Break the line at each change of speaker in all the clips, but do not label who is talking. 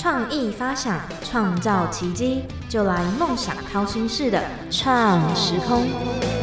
创意发想，创造奇迹，就来梦想掏心式的创时空。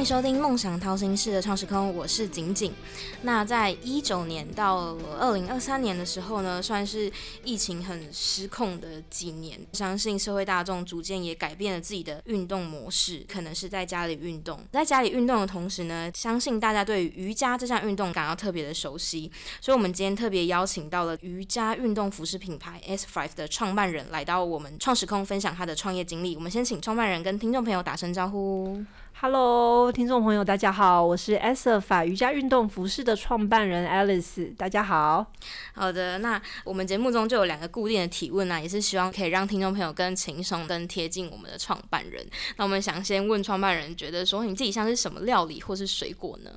欢迎收听《梦想掏心事的创时空》，我是景景。那在一九年到二零二三年的时候呢，算是疫情很失控的几年。相信社会大众逐渐也改变了自己的运动模式，可能是在家里运动。在家里运动的同时呢，相信大家对瑜伽这项运动感到特别的熟悉。所以，我们今天特别邀请到了瑜伽运动服饰品牌 S Five 的创办人来到我们创时空，分享他的创业经历。我们先请创办人跟听众朋友打声招呼。
Hello，听众朋友，大家好，我是 S Five 瑜伽运动服饰的创办人 Alice，大家好。
好的，那我们节目中就有两个固定的提问啊，也是希望可以让听众朋友更轻松、更贴近我们的创办人。那我们想先问创办人，觉得说你自己像是什么料理或是水果呢？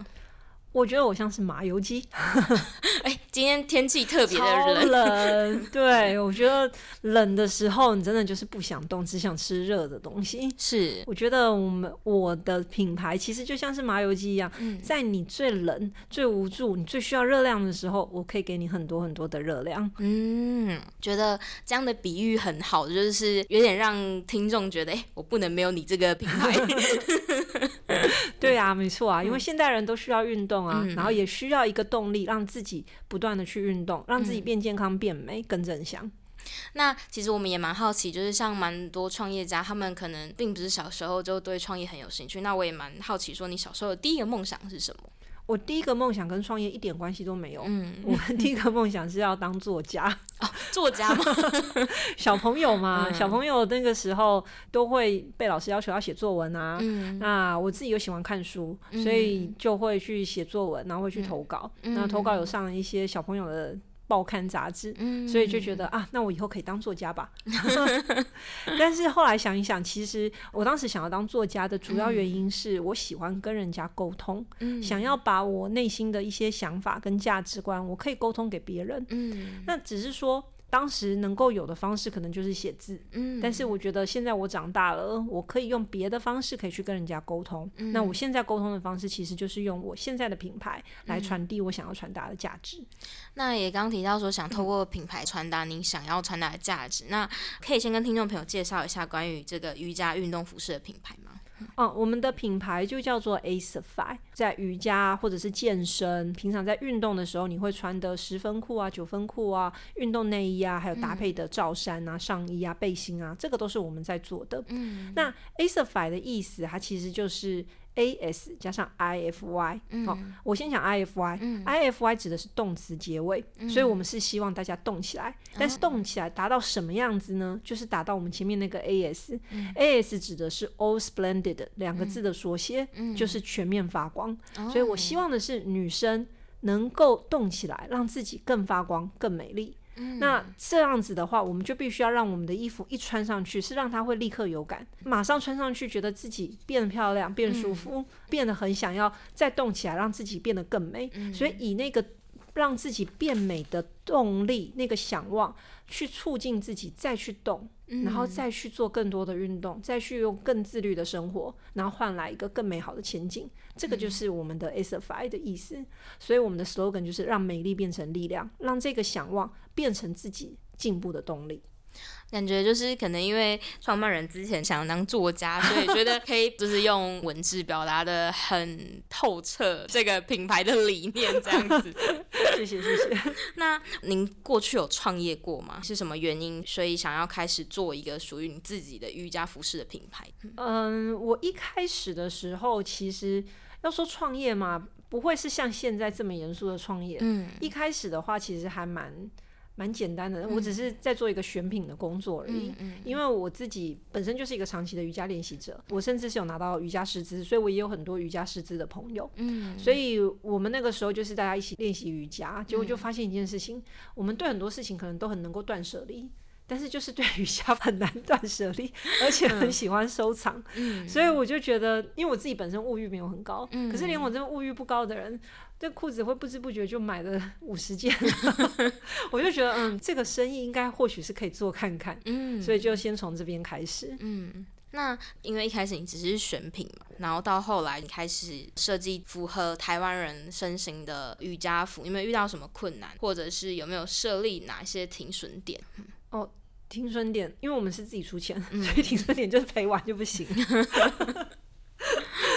我觉得我像是麻油鸡。
哎，今天天气特别的
冷，对我觉得冷的时候，你真的就是不想动，只想吃热的东西。
是，
我觉得我们我的品牌其实就像是麻油鸡一样，在你最冷、最无助、你最需要热量的时候，我可以给你很多很多的热量。
嗯，觉得这样的比喻很好，就是有点让听众觉得，哎，我不能没有你这个品牌。
对啊，没错啊，因为现代人都需要运动啊，然后也需要一个动力，让自己不断的去运动，让自己变健康、变美、更正向。
那其实我们也蛮好奇，就是像蛮多创业家，他们可能并不是小时候就对创业很有兴趣。那我也蛮好奇，说你小时候的第一个梦想是什么？
我第一个梦想跟创业一点关系都没有。嗯，我第一个梦想是要当作家。
哦，作家吗？
小朋友嘛，小朋友那个时候都会被老师要求要写作文啊。嗯。那我自己又喜欢看书，所以就会去写作文，然后会去投稿。嗯。那投稿有上一些小朋友的。报刊杂志，所以就觉得啊，那我以后可以当作家吧。但是后来想一想，其实我当时想要当作家的主要原因是我喜欢跟人家沟通，想要把我内心的一些想法跟价值观，我可以沟通给别人。嗯，那只是说。当时能够有的方式可能就是写字，嗯，但是我觉得现在我长大了，我可以用别的方式可以去跟人家沟通。那我现在沟通的方式其实就是用我现在的品牌来传递我想要传达的价值。
那也刚提到说想 透过品牌传达你想要传达的价值，那可以先跟听众朋友介绍一下关于这个瑜伽运动服饰的品牌吗？
哦，我们的品牌就叫做 Acify，在瑜伽或者是健身，平常在运动的时候，你会穿的十分裤啊、九分裤啊、运动内衣啊，还有搭配的罩衫啊、上衣啊、背心啊，这个都是我们在做的。嗯，那 Acify 的意思，它其实就是。A s 加上 i f y，好，我先讲 i f y，i f y 指的是动词结尾，所以我们是希望大家动起来，但是动起来达到什么样子呢？就是达到我们前面那个 a s，a s 指的是 all splendid 两个字的缩写，就是全面发光，所以我希望的是女生能够动起来，让自己更发光、更美丽。那这样子的话，我们就必须要让我们的衣服一穿上去，是让它会立刻有感，马上穿上去，觉得自己变漂亮、变舒服，变得很想要再动起来，让自己变得更美。所以以那个让自己变美的动力，那个想望，去促进自己再去动。然后再去做更多的运动，再去用更自律的生活，然后换来一个更美好的前景。这个就是我们的 Asify 的意思。所以我们的 slogan 就是让美丽变成力量，让这个想望变成自己进步的动力。
感觉就是可能因为创办人之前想当作家，所以觉得 可以就是用文字表达的很透彻这个品牌的理念这样子。
谢 谢谢谢。
那您过去有创业过吗？是什么原因所以想要开始做一个属于你自己的瑜伽服饰的品牌？
嗯，我一开始的时候其实要说创业嘛，不会是像现在这么严肃的创业。嗯，一开始的话其实还蛮。蛮简单的，我只是在做一个选品的工作而已。因为我自己本身就是一个长期的瑜伽练习者，我甚至是有拿到瑜伽师资，所以我也有很多瑜伽师资的朋友。嗯，所以我们那个时候就是大家一起练习瑜伽，结果就发现一件事情：我们对很多事情可能都很能够断舍离，但是就是对瑜伽很难断舍离，而且很喜欢收藏。嗯，所以我就觉得，因为我自己本身物欲没有很高，可是连我这个物欲不高的人。这裤子会不知不觉就买了 五十件，我就觉得嗯，这个生意应该或许是可以做看看，嗯，所以就先从这边开始，嗯。
那因为一开始你只是选品嘛，然后到后来你开始设计符合台湾人身形的瑜伽服，有没有遇到什么困难，或者是有没有设立哪一些停损点？
哦，停损点，因为我们是自己出钱，所以停损点就是赔完就不行。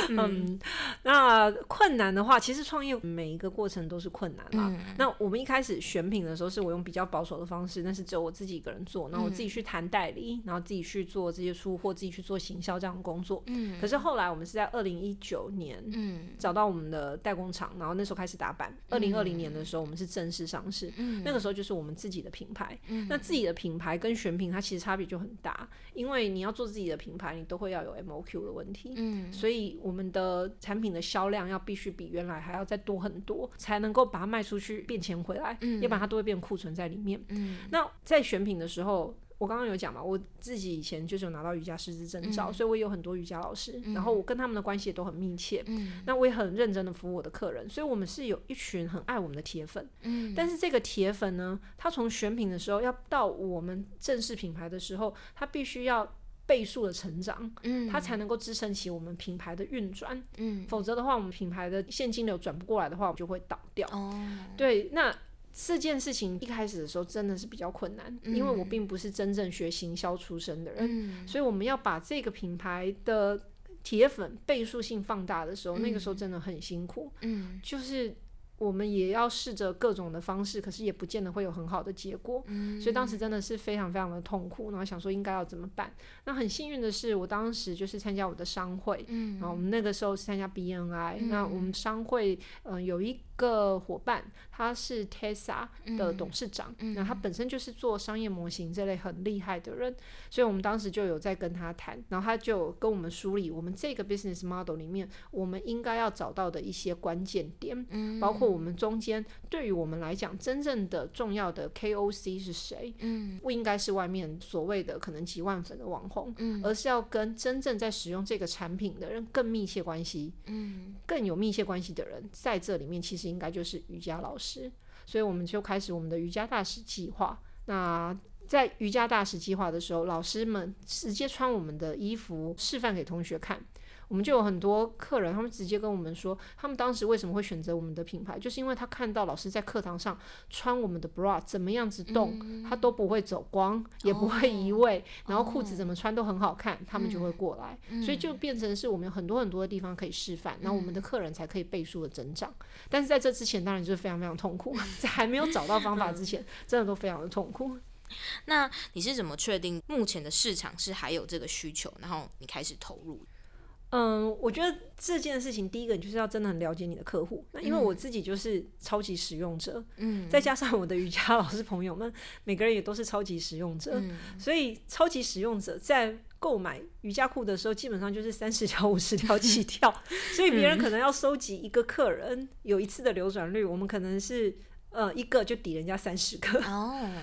嗯，那困难的话，其实创业每一个过程都是困难啦。那我们一开始选品的时候，是我用比较保守的方式，但是只有我自己一个人做，然后我自己去谈代理，然后自己去做这些出货，自己去做行销这样的工作。嗯，可是后来我们是在二零一九年，嗯，找到我们的代工厂，然后那时候开始打板。二零二零年的时候，我们是正式上市，嗯，那个时候就是我们自己的品牌。嗯，那自己的品牌跟选品，它其实差别就很大，因为你要做自己的品牌，你都会要有 MOQ 的问题。嗯，所以我们的产品的销量要必须比原来还要再多很多，才能够把它卖出去变钱回来，嗯，要不然它都会变库存在里面。嗯，那在选品的时候，我刚刚有讲嘛，我自己以前就是有拿到瑜伽师资证照，所以我有很多瑜伽老师，然后我跟他们的关系也都很密切。嗯，那我也很认真的服务我的客人，所以我们是有一群很爱我们的铁粉。嗯，但是这个铁粉呢，他从选品的时候要到我们正式品牌的时候，他必须要。倍数的成长，嗯，它才能够支撑起我们品牌的运转，嗯，否则的话，我们品牌的现金流转不过来的话，我们就会倒掉。哦，对，那这件事情一开始的时候真的是比较困难，因为我并不是真正学行销出身的人，所以我们要把这个品牌的铁粉倍数性放大的时候，那个时候真的很辛苦，嗯，就是。我们也要试着各种的方式，可是也不见得会有很好的结果，所以当时真的是非常非常的痛苦，然后想说应该要怎么办。那很幸运的是，我当时就是参加我的商会，嗯然后我们那个时候是参加 BNI，那我们商会嗯有一。个伙伴，他是 Tesla 的董事长，那他本身就是做商业模型这类很厉害的人，所以我们当时就有在跟他谈，然后他就跟我们梳理我们这个 business model 里面我们应该要找到的一些关键点，包括我们中间对于我们来讲真正的重要的 KOC 是谁，嗯，不应该是外面所谓的可能几万粉的网红，嗯，而是要跟真正在使用这个产品的人更密切关系，嗯，更有密切关系的人在这里面其实。应该就是瑜伽老师，所以我们就开始我们的瑜伽大使计划。那在瑜伽大使计划的时候，老师们直接穿我们的衣服示范给同学看。我们就有很多客人，他们直接跟我们说，他们当时为什么会选择我们的品牌，就是因为他看到老师在课堂上穿我们的 bra 怎么样子动，他都不会走光，也不会移位，然后裤子怎么穿都很好看，他们就会过来，所以就变成是我们有很多很多的地方可以示范，然后我们的客人才可以倍数的增长。但是在这之前，当然就是非常非常痛苦，在还没有找到方法之前，真的都非常的痛苦。
那你是怎么确定目前的市场是还有这个需求，然后你开始投入？
嗯，我觉得这件事情，第一个你就是要真的很了解你的客户。那因为我自己就是超级使用者，嗯，再加上我的瑜伽老师朋友们，每个人也都是超级使用者，所以超级使用者在购买瑜伽裤的时候，基本上就是三十条、五十条 起跳。所以别人可能要收集一个客人有一次的流转率，我们可能是。呃，一个就抵人家三十个，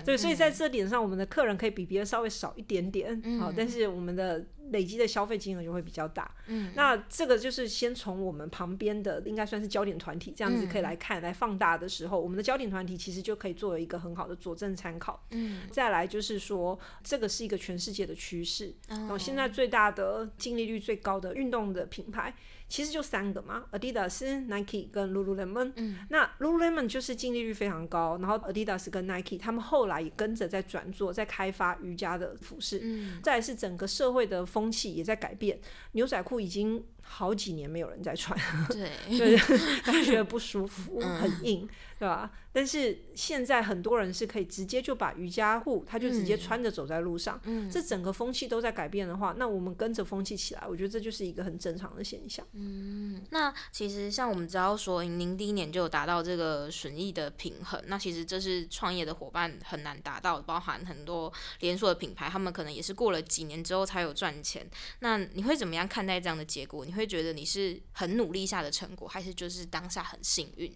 对，所以在这点上，我们的客人可以比别人稍微少一点点，好，但是我们的累积的消费金额就会比较大。嗯，那这个就是先从我们旁边的应该算是焦点团体这样子可以来看，来放大的时候，我们的焦点团体其实就可以作为一个很好的佐证参考。嗯，再来就是说，这个是一个全世界的趋势，然后现在最大的净利率最高的运动的品牌。其实就三个嘛，Adidas、Nike 跟 Lululemon。嗯，那 Lululemon 就是净利率非常高，然后 Adidas 跟 Nike 他们后来也跟着在转做，在开发瑜伽的服饰。嗯，再是整个社会的风气也在改变，牛仔裤已经好几年没有人在穿，
对，
大家觉得不舒服，很硬。对吧？但是现在很多人是可以直接就把瑜伽裤，他就直接穿着走在路上。嗯，这整个风气都在改变的话，那我们跟着风气起来，我觉得这就是一个很正常的现象。
嗯，那其实像我们知道说，您第一年就有达到这个损益的平衡，那其实这是创业的伙伴很难达到，包含很多连锁的品牌，他们可能也是过了几年之后才有赚钱。那你会怎么样看待这样的结果？你会觉得你是很努力下的成果，还是就是当下很幸运？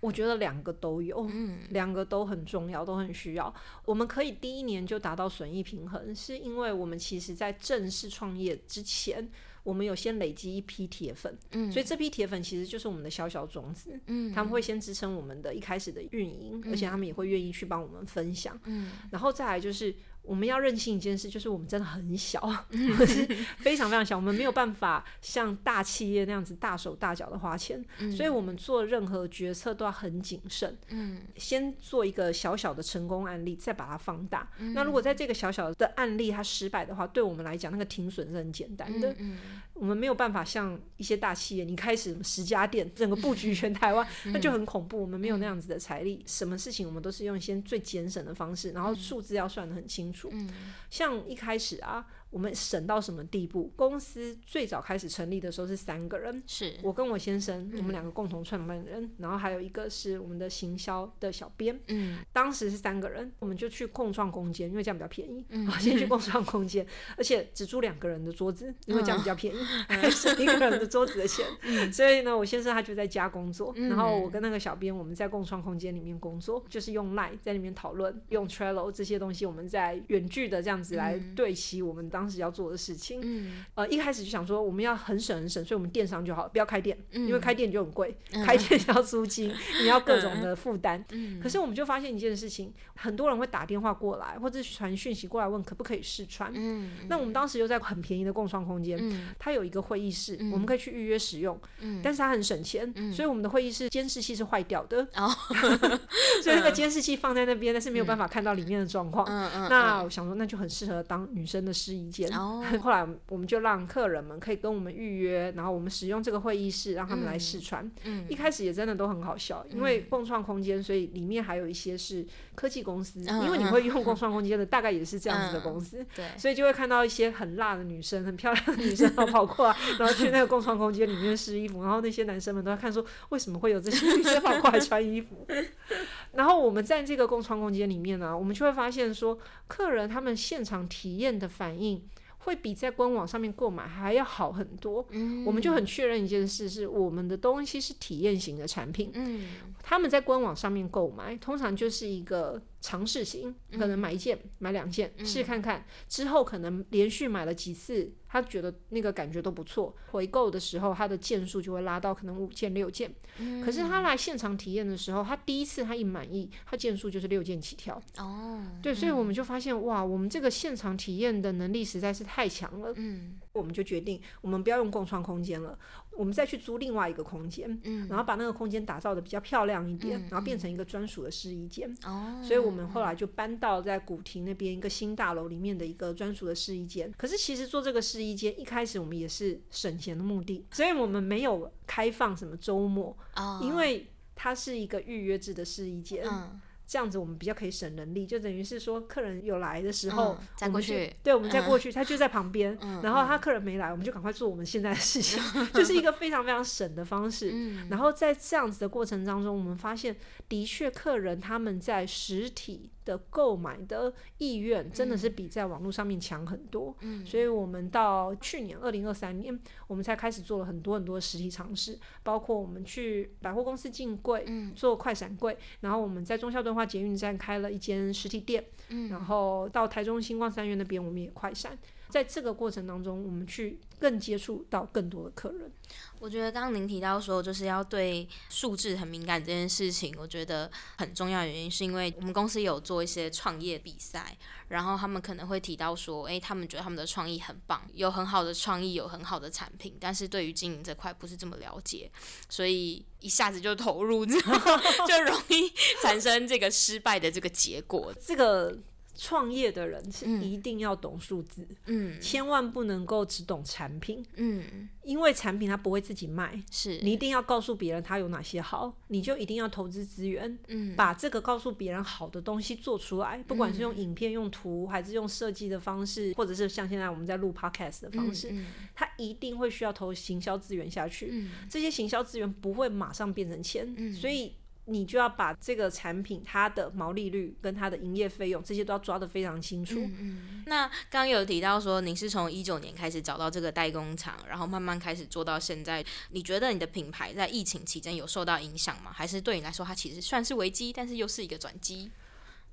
我觉得两个都有，两个都很重要，都很需要。我们可以第一年就达到损益平衡，是因为我们其实在正式创业之前，我们有先累积一批铁粉，嗯，所以这批铁粉其实就是我们的小小种子，嗯，他们会先支撑我们的一开始的运营，而且他们也会愿意去帮我们分享，嗯，然后再来就是。我们要认清一件事，就是我们真的很小，我们是非常非常小，我们没有办法像大企业那样子大手大脚的花钱，所以我们做任何决策都要很谨慎。
嗯，
先做一个小小的成功案例，再把它放大。那如果在这个小小的案例它失败的话，对我们来讲，那个停损是很简单的。
嗯
我们没有办法像一些大企业，你开始十家店，整个布局全台湾，那就很恐怖。我们没有那样子的财力，什么事情我们都是用一些最节省的方式，然后数字要算的很清楚。像一开始啊。我们省到什么地步？公司最早开始成立的时候是三个人，
是。
我跟我先生，我们两个共同创办人，然后还有一个是我们的行销的小编。
嗯，
当时是三个人，我们就去共创空间，因为这样比较便宜。嗯，先去共创空间，而且只租两个人的桌子，因为这样比较便宜，还 省一个人的桌子的钱。所以呢，我先生他就在家工作，然后我跟那个小编我们在共创空间里面工作，就是用 Line 在里面讨论，用 Trello 这些东西，我们在远距的这样子来对齐我们当时要做的事情。
嗯。
呃，一开始就想说我们要很省很省，所以我们电商就好，不要开店，因为
嗯
开店就很贵，开店要租金，你要各种的负担。
嗯。
可是我们就发现一件事情，很多人会打电话过来，或者传讯息过来问可不可以试穿。
嗯
那我们当时又在很便宜的共创空间，
嗯。
它有一个会议室，我们可以去预约使用，
嗯。
但是它很省钱，所以我们的会议室监视器是坏掉的，
哦。
所以那个监视器放在那边，但是没有办法看到里面的状况。
嗯嗯
那我想说，那就很适合当女生的试衣间。
哦
后来我们就让客人们可以跟我们预约，然后我们使用这个会议室，让他们来试穿。
嗯
一开始也真的都很好笑，因为共创空间，所以里面还有一些是科技公司，
嗯
因为你会用共创空间的，大概也是这样子的公司。
对
所以就会看到一些很辣的女生，很漂亮的女 生，然后跑过来，然后去那个共创空间里面试衣服，然后那些男生们都在看说，为什么会有这些女生跑过来穿衣服？然后我们在这个共创空间里面呢、我们就会发现说，客人他们现场体验的反应。会比在官网上面购买还要好很多，
嗯。
我们就很确认一件事，是我们的东西是体验型的产品。
嗯。
他们在官网上面购买，通常就是一个尝试型，可能买一件、买两件试看看，之后可能连续买了几次，他觉得那个感觉都不错，回购的时候他的件数就会拉到可能五件、六件。可是他来现场体验的时候，他第一次他一满意，他件数就是六件起跳。
哦
对，所以我们就发现哇，我们这个现场体验的能力实在是太强了。
嗯
我们就决定，我们不要用共创空间了，我们再去租另外一个空间，
嗯
然后把那个空间打造的比较漂亮一点，然后变成一个专属的试衣间。
哦
所以我们后来就搬到在古亭那边一个新大楼里面的一个专属的试衣间。可是其实做这个试衣间，一开始我们也是省钱的目的，所以我们没有开放什么周末，
哦
因为它是一个预约制的试衣间。
嗯
这样子我们比较可以省人力，就等于是说客人有来的时候，
嗯再
我们
去。
对，我们再过去，他就在旁边，
嗯
然后他客人没来，我们就赶快做我们现在的事情，就是一个非常非常省的方式。
嗯。
然后在这样子的过程当中，我们发现的确客人他们在实体的购买的意愿真的是比在网络上面强很多。
嗯。
所以我们到去年二零二三年，我们才开始做了很多很多实体尝试，包括我们去百货公司进柜，
嗯。
做快闪柜，然后我们在中孝敦化捷运站开了一间实体店，
嗯。
然后到台中星光三院那边我们也快闪，在这个过程当中，我们去更接触到更多的客人。
我觉得刚刚您提到说，就是要对数字很敏感这件事情，我觉得很重要的原因是因为我们公司有做一些创业比赛，然后他们可能会提到说，诶，他们觉得他们的创意很棒，有很好的创意，有很好的产品，但是对于经营这块不是这么了解，所以一下子就投入之后，就容易产生这个失败的这个结果。
这个创业的人是
嗯。
一定要懂数字，
嗯。
千万不能够只懂产品，
嗯，
因为产品它不会自己卖。
是。
你一定要告诉别人它有哪些好，你就一定要投资资源，
嗯。
把这个告诉别人好的东西做出来，不管是用影片、用图，还是用设计的方式，或者是像现在我们在录 podcast 的方式，
嗯。
它一定会需要投行销资源下去。
嗯。
这些行销资源不会马上变成钱，
嗯。
所以你就要把这个产品它的毛利率跟它的营业费用这些都要抓得非常清楚。
嗯，那刚刚有提到说，您是从一九年开始找到这个代工厂，然后慢慢开始做到现在。你觉得你的品牌在疫情期间有受到影响吗？还是对你来说，它其实算是危机，但是又是一个转机？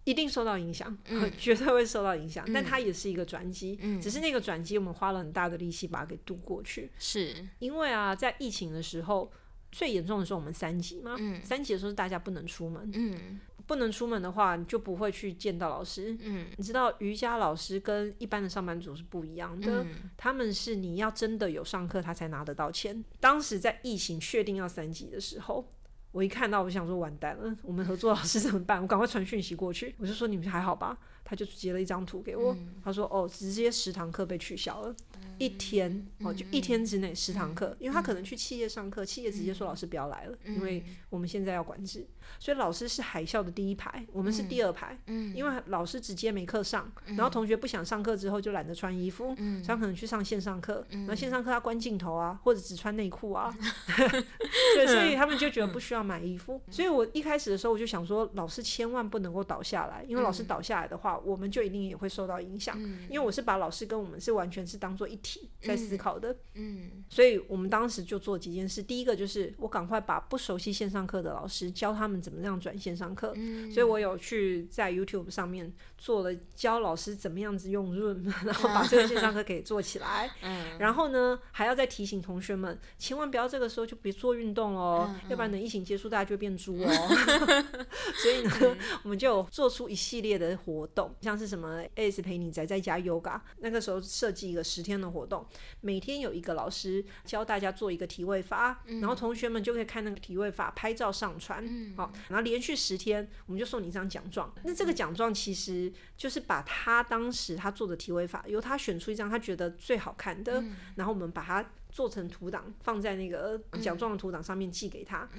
一定受到影响，
嗯
绝对会受到影响，但它也是一个转机，
嗯
只是那个转机我们花了很大的力气把它给渡过去。
是，
因为啊，在疫情的时候最严重的时候我们三级嘛，
嗯
三级的时候是大家不能出门，
嗯
不能出门的话，你就不会去见到老师。
嗯
你知道瑜伽老师跟一般的上班族是不一样的，
嗯
他们是你要真的有上课，他才拿得到钱。当时在疫情确定要三级的时候。我一看到，我就想说完蛋了，我们合作老师怎么办？我赶快传讯息过去，我就说你们还好吧？他就截了一张图给我，他说哦，直接十堂课被取消了，一天哦，就一天之内十堂课，因为他可能去企业上课，企业直接说老师不要来了，因为我们现在要管制，所以老师是海校的第一排，我们是第二排，嗯因为老师直接没课上，然后同学不想上课之后就懒得穿衣服，所以他可能去上线上课，然后线上课他关镜头啊，或者只穿内裤啊，对，所以他们就觉得不需要买衣服，所以我一开始的时候我就想说，老师千万不能够倒下来，因为老师倒下来的话，我们就一定也会受到影响，因为我是把老师跟我们是完全是当做一体在思考的，
嗯
所以我们当时就做几件事。第一个就是我赶快把不熟悉线上课的老师教他们怎么样转线上课，所以我有去在 YouTube 上面做了教老师怎么样子用 Zoom，然后把这个线上课给做起来。
嗯。
然后呢，还要再提醒同学们，千万不要这个时候就别做运动哦，要不然等疫情结束，大家就变猪哦。所以呢，我们就有做出一系列的活动，像是什么 AS 陪你宅在家 Yoga，那个时候设计一个十天的活动，每天有一个老师教大家做一个体位法，然后同学们就可以看那个体位法拍照上传，好，然后连续十天，我们就送你一张奖状。那这个奖状其实就是把他当时他做的体位法，由他选出一张他觉得最好看的，然后我们把它做成图档，放在那个奖状的图档上面寄给他。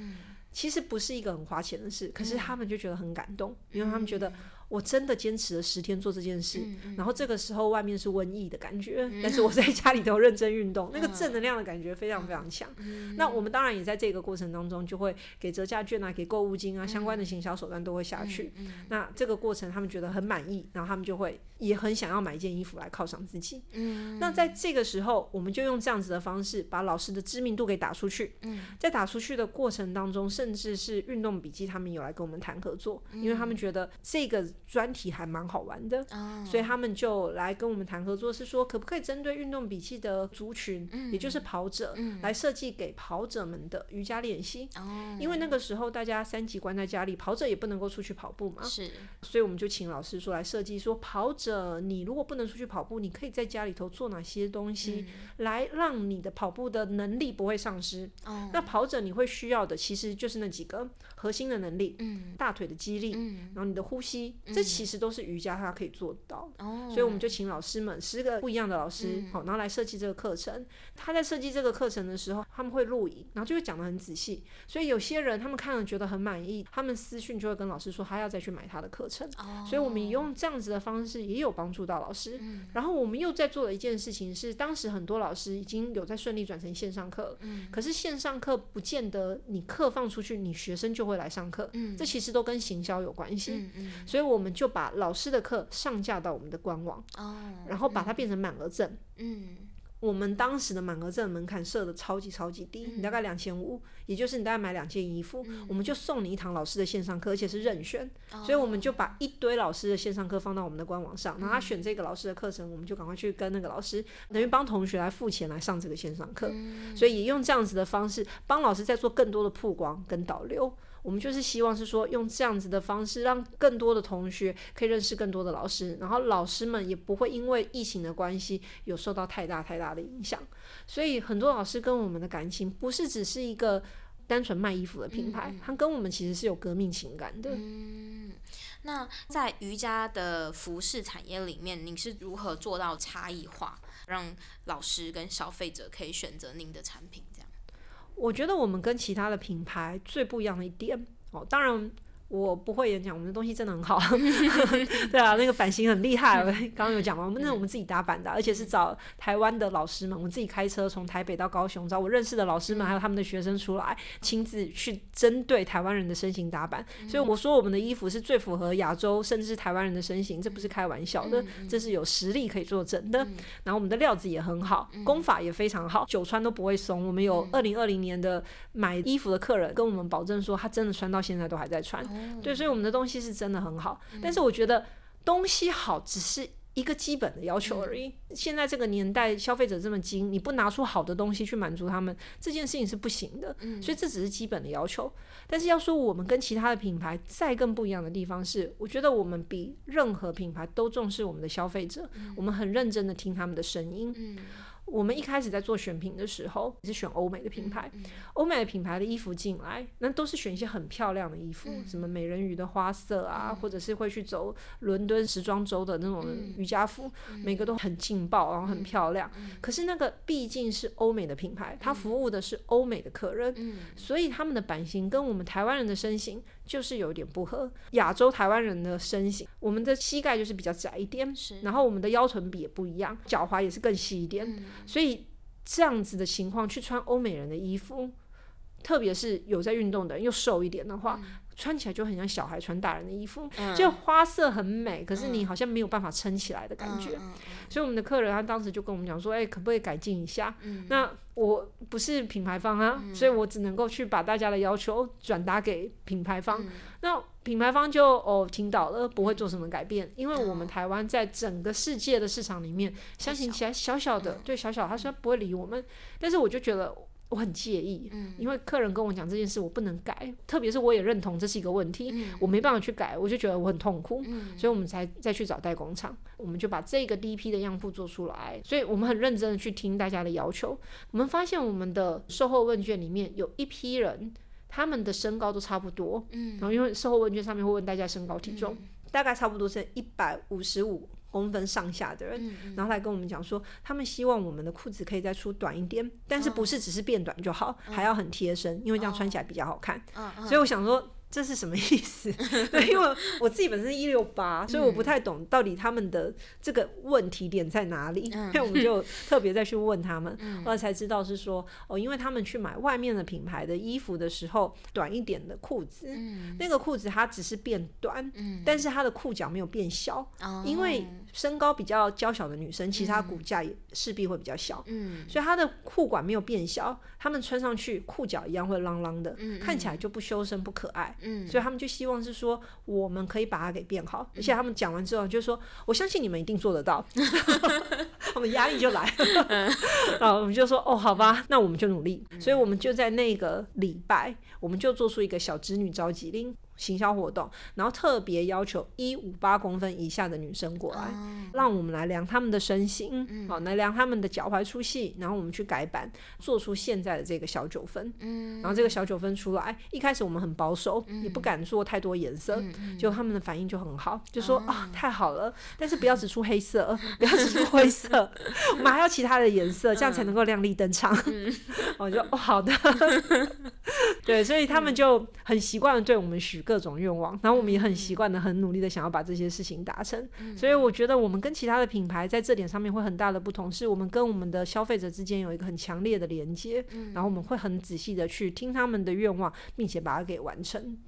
其实不是一个很花钱的事，可是他们就觉得很感动，因为他们觉得我真的坚持了十天做这件事，然后这个时候外面是瘟疫的感觉，但是我在家里头认真运动，那个正能量的感觉非常非常强。那我们当然也在这个过程当中，就会给折价券啊，给购物金啊，相关的行销手段都会下去。那这个过程他们觉得很满意，然后他们就会也很想要买一件衣服来犒赏自己。那在这个时候，我们就用这样子的方式把老师的知名度给打出去。在打出去的过程当中，甚至是运动笔记，他们有来跟我们谈合作，因为他们觉得这个专题还蛮好玩的，所以他们就来跟我们谈合作，是说可不可以针对运动笔记的族群，也就是跑者，来设计给跑者们的瑜伽练习。因为那个时候大家三级关在家里，跑者也不能够出去跑步嘛，
是。
所以我们就请老师说来设计，说跑者你如果不能出去跑步，你可以在家里头做哪些东西，来让你的跑步的能力不会丧失。
哦。
那跑者你会需要的其实就是那几个核心的能力，
嗯。
大腿的肌力，然后你的呼吸，这其实都是瑜伽它可以做到的。
哦
所以我们就请老师们十个不一样的老师，好、然后来设计这个课程。他在设计这个课程的时候，他们会录影，然后就会讲的很仔细。所以有些人他们看了觉得很满意，他们私讯就会跟老师说，他要再去买他的课程。
哦
所以我们用这样子的方式，也有帮助到老师。然后我们又在做的一件事情是，当时很多老师已经有在顺利转成线上课了，可是线上课不见得你课放出去，你学生就会来上课。这其实都跟行销有关系。
嗯嗯
所以我们就把老师的课上架到我们的官网，
哦
然后把它变成满额赠。
嗯。
我们当时的满额赠门槛设的超级超级低，你大概两千五，也就是你大概买两件衣服，我们就送你一堂老师的线上课，而且是任选，所以我们就把一堆老师的线上课放到我们的官网上，然后他选这个老师的课程，我们就赶快去跟那个老师，等于帮同学来付钱来上这个线上课，所以也用这样子的方式帮老师在做更多的曝光跟导流。我们就是希望是说，用这样子的方式，让更多的同学可以认识更多的老师，然后老师们也不会因为疫情的关系有受到太大太大的影响。所以很多老师跟我们的感情不是只是一个单纯卖衣服的品牌，他跟我们其实是有革命情感的。
嗯。那在瑜伽的服饰产业里面，你是如何做到差异化，让老师跟消费者可以选择您的产品？
我觉得我们跟其他的品牌最不一样的一点哦，当然。我不会演讲，我们的东西真的很好。对啊，那个版型很厉害，刚刚有讲嘛，我们那是我们自己打版的，而且是找台湾的老师们，我们自己开车从台北到高雄，找我认识的老师们，还有他们的学生出来，亲自去针对台湾人的身形打版。所以我说我们的衣服是最符合亚洲甚至是台湾人的身形，这不是开玩笑的，这是有实力可以作证的。然后我们的料子也很好，工法也非常好，久穿都不会松。我们有二零二零年的买衣服的客人跟我们保证说，他真的穿到现在都还在穿。对，所以我们的东西是真的很好，但是我觉得东西好只是一个基本的要求而已。现在这个年代，消费者这么精，你不拿出好的东西去满足他们，这件事情是不行的。所以这只是基本的要求。但是要说我们跟其他的品牌再更不一样的地方是，我觉得我们比任何品牌都重视我们的消费者，我们很认真的听他们的声音。我们一开始在做选品的时候，是选欧美的品牌，欧美的品牌的衣服进来，那都是选一些很漂亮的衣服，什么美人鱼的花色啊，或者是会去走伦敦时装周的那种瑜伽服，每个都很劲爆，然后很漂亮。可是那个毕竟是欧美的品牌，它服务的是欧美的客人，所以他们的版型跟我们台湾人的身形。就是有点不合亚洲台湾人的身形，我们的膝盖就是比较窄一点，然后我们的腰臀比也不一样，脚踝也是更细一点，所以这样子的情况去穿欧美人的衣服，特别是有在运动的人又瘦一点的话。穿起来就很像小孩穿大人的衣服，就花色很美，可是你好像没有办法撑起来的感觉。所以我们的客人他当时就跟我们讲说：“哎，可不可以改进一下？”那我不是品牌方啊，所以我只能够去把大家的要求转达给品牌方。那品牌方就哦听到了，不会做什么改变，因为我们台湾在整个世界的市场里面，相信起来小小的，对小小，他说不会理我们，但是我就觉得。我很介意，因为客人跟我讲这件事，我不能改。特别是我也认同这是一个问题，我没办法去改，我就觉得我很痛苦，所以我们才再去找代工厂，我们就把这个第一批的样布做出来。所以我们很认真的去听大家的要求。我们发现我们的售后问卷里面有一批人，他们的身高都差不多，然后因为售后问卷上面会问大家身高体重，大概差不多是一百五十五。公分上下的人，然后来跟我们讲说，他们希望我们的裤子可以再出短一点，但是不是只是变短就好，还要很贴身，因为这样穿起来比较好看。所以我想说。这是什么意思？对，因为我自己本身一六八，所以我不太懂到底他们的这个问题点在哪里。所以我们就特别再去问他们，后来才知道是说哦，因为他们去买外面的品牌的衣服的时候，短一点的裤子，那个裤子它只是变短，但是它的裤脚没有变小，因为身高比较娇小的女生，其实她骨架也势必会比较小，嗯。所以她的裤管没有变小，她们穿上去裤脚一样会啷啷的，看起来就不修身不可爱。嗯，所以他们就希望是说，我们可以把它给变好，而且他们讲完之后就说，我相信你们一定做得到，我们压力就来，然后我们就说，哦，好吧，那我们就努力，所以我们就在那个礼拜，我们就做出一个小侄女召集令。行销活动，然后特别要求一五八公分以下的女生过来，让我们来量他们的身形，好来量他们的脚踝粗细，然后我们去改版，做出现在的这个小九分。嗯。然后这个小九分出来，一开始我们很保守，也不敢做太多颜色，就他们的反应就很好，就说啊太好了，但是不要只出黑色，不要只出灰色，我们还要其他的颜色，这样才能够亮丽登场。我就哦好的，对，所以他们就很习惯的对我们许。各种愿望，然后我们也很习惯的、很努力的想要把这些事情达成。所以我觉得我们跟其他的品牌在这点上面会很大的不同，是我们跟我们的消费者之间有一个很强烈的连接，然后我们会很仔细的去听他们的愿望，并且把它给完成。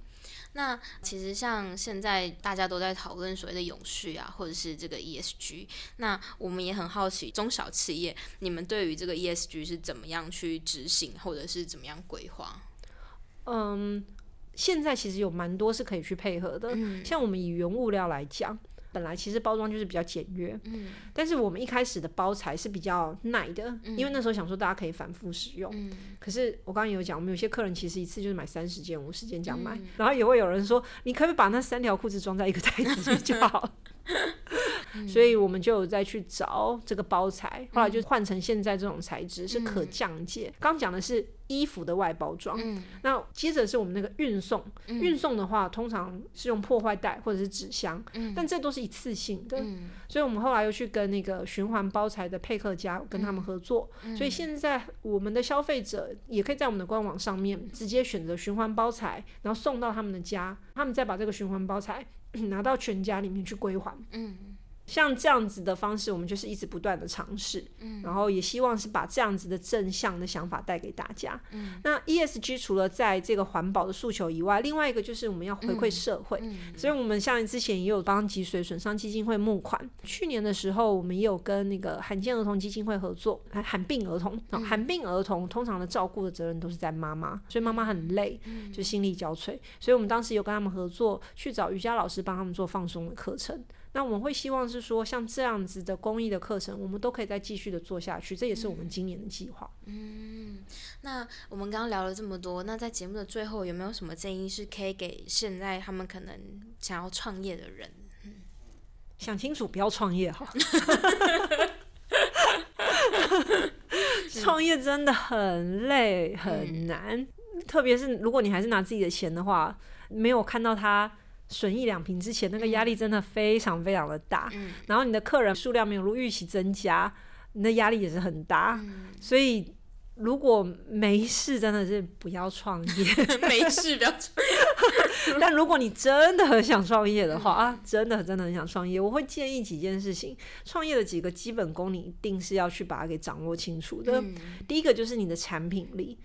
那其实像现在大家都在讨论所谓的永续啊，或者是这个 ESG，那我们也很好奇中小企业你们对于这个 ESG 是怎么样去执行，或者是怎么样规划？
嗯。现在其实有蛮多是可以去配合的，像我们以原物料来讲，本来其实包装就是比较简约，但是我们一开始的包材是比较耐的，因为那时候想说大家可以反复使用。可是我刚刚有讲，我们有些客人其实一次就是买三十件、五十件这样买，然后也会有人说，你可不可以把那三条裤子装在一个袋子里就好？所以我们就有再去找这个包材，后来就换成现在这种材质是可降解。刚讲的是衣服的外包装，那接着是我们那个运送。运送的话，通常是用破坏袋或者是纸箱，但这都是一次性的。所以我们后来又去跟那个循环包材的配客家跟他们合作。所以现在我们的消费者也可以在我们的官网上面直接选择循环包材，然后送到他们的家，他们再把这个循环包材 拿到全家里面去归还。像这样子的方式，我们就是一直不断的尝试，嗯，然后也希望是把这样子的正向的想法带给大家。嗯，那 ESG 除了在这个环保的诉求以外，另外一个就是我们要回馈社会，所以我们像之前也有帮脊髓损伤基金会募款。去年的时候，我们也有跟那个罕见儿童基金会合作，罕病儿童，罕病儿童通常的照顾的责任都是在妈妈，所以妈妈很累，就心力交瘁，所以我们当时有跟他们合作，去找瑜伽老师帮他们做放松的课程。那我们会希望是说，像这样子的公益的课程，我们都可以再继续的做下去，这也是我们今年的计划。
嗯，那我们刚刚聊了这么多，那在节目的最后，有没有什么建议是可以给现在他们可能想要创业的人？
想清楚，不要创业哈。创业真的很累很难，特别是如果你还是拿自己的钱的话，没有看到它损益两平之前，那个压力真的非常非常的大。然后你的客人数量没有如预期增加，你的压力也是很大。所以如果没事，真的是不要创业。
没事，不要创业。
但如果你真的很想创业的话啊，真的真的很想创业，我会建议几件事情。创业的几个基本功，你一定是要去把它给掌握清楚的。第一个就是你的产品力。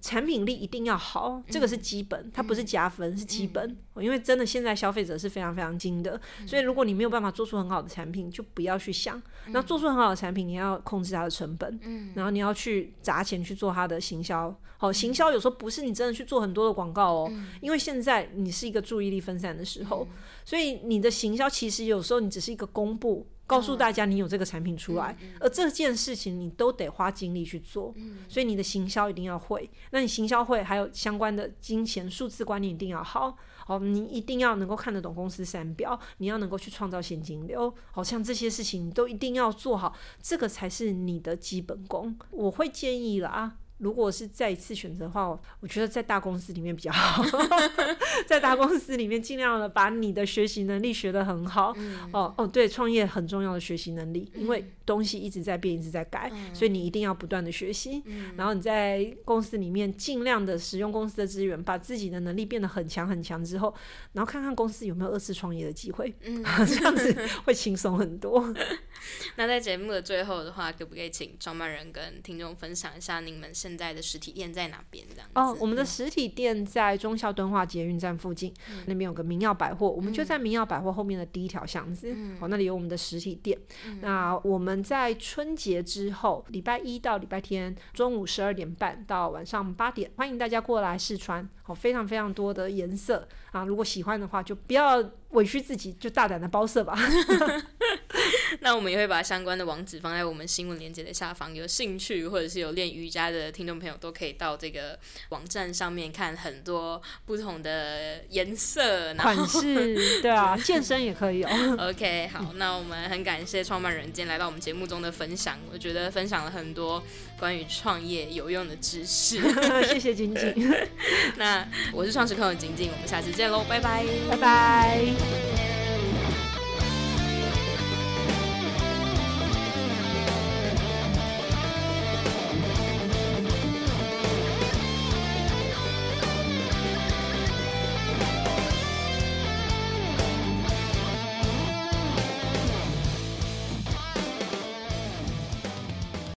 产品力一定要好，这个是基本，它不是加分，是基本。因为真的现在消费者是非常非常精的，所以如果你没有办法做出很好的产品，就不要去想。那做出很好的产品，你要控制它的成本，然后你要去砸钱去做它的行销。好，行销有时候不是你真的去做很多的广告哦，因为现在你是一个注意力分散的时候，所以你的行销其实有时候你只是一个公布。告诉大家你有这个产品出来，而这件事情你都得花精力去做，所以你的行销一定要会。那你行销会，还有相关的金钱数字观念一定要好。好，你一定要能够看得懂公司三表，你要能够去创造现金流。好像这些事情你都一定要做好，这个才是你的基本功。我会建议了啊。如果是再一次选择的话，我觉得在大公司里面比较好，在大公司里面尽量的把你的学习能力学得很好。哦哦，对，创业很重要的学习能力，因为东西一直在变，一直在改，所以你一定要不断的学习。然后你在公司里面尽量的使用公司的资源，把自己的能力变得很强很强之后，然后看看公司有没有二次创业的机会，嗯 这样子会轻松很多。
那在节目的最后的话，可不可以请创办人跟听众分享一下你们？现在的实体店在哪边？这样
哦，我们的实体店在忠孝敦化捷运站附近，那边有个明耀百货，我们就在明耀百货后面的第一条巷子，哦，那里有我们的实体店。那我们在春节之后，礼拜一到礼拜天中午十二点半到晚上八点，欢迎大家过来试穿，哦，非常非常多的颜色啊，如果喜欢的话，就不要委屈自己，就大胆的包色吧。
那我们也会把相关的网址放在我们新闻链接的下方，有兴趣或者是有练瑜伽的听众朋友都可以到这个网站上面看很多不同的颜色
款式，对啊，健身也可以哦。
OK，好，那我们很感谢创办人今天来到我们节目中的分享，我觉得分享了很多关于创业有用的知识。
谢谢晶晶。
那我是创始客的晶晶，我们下次见喽，拜拜，
拜拜。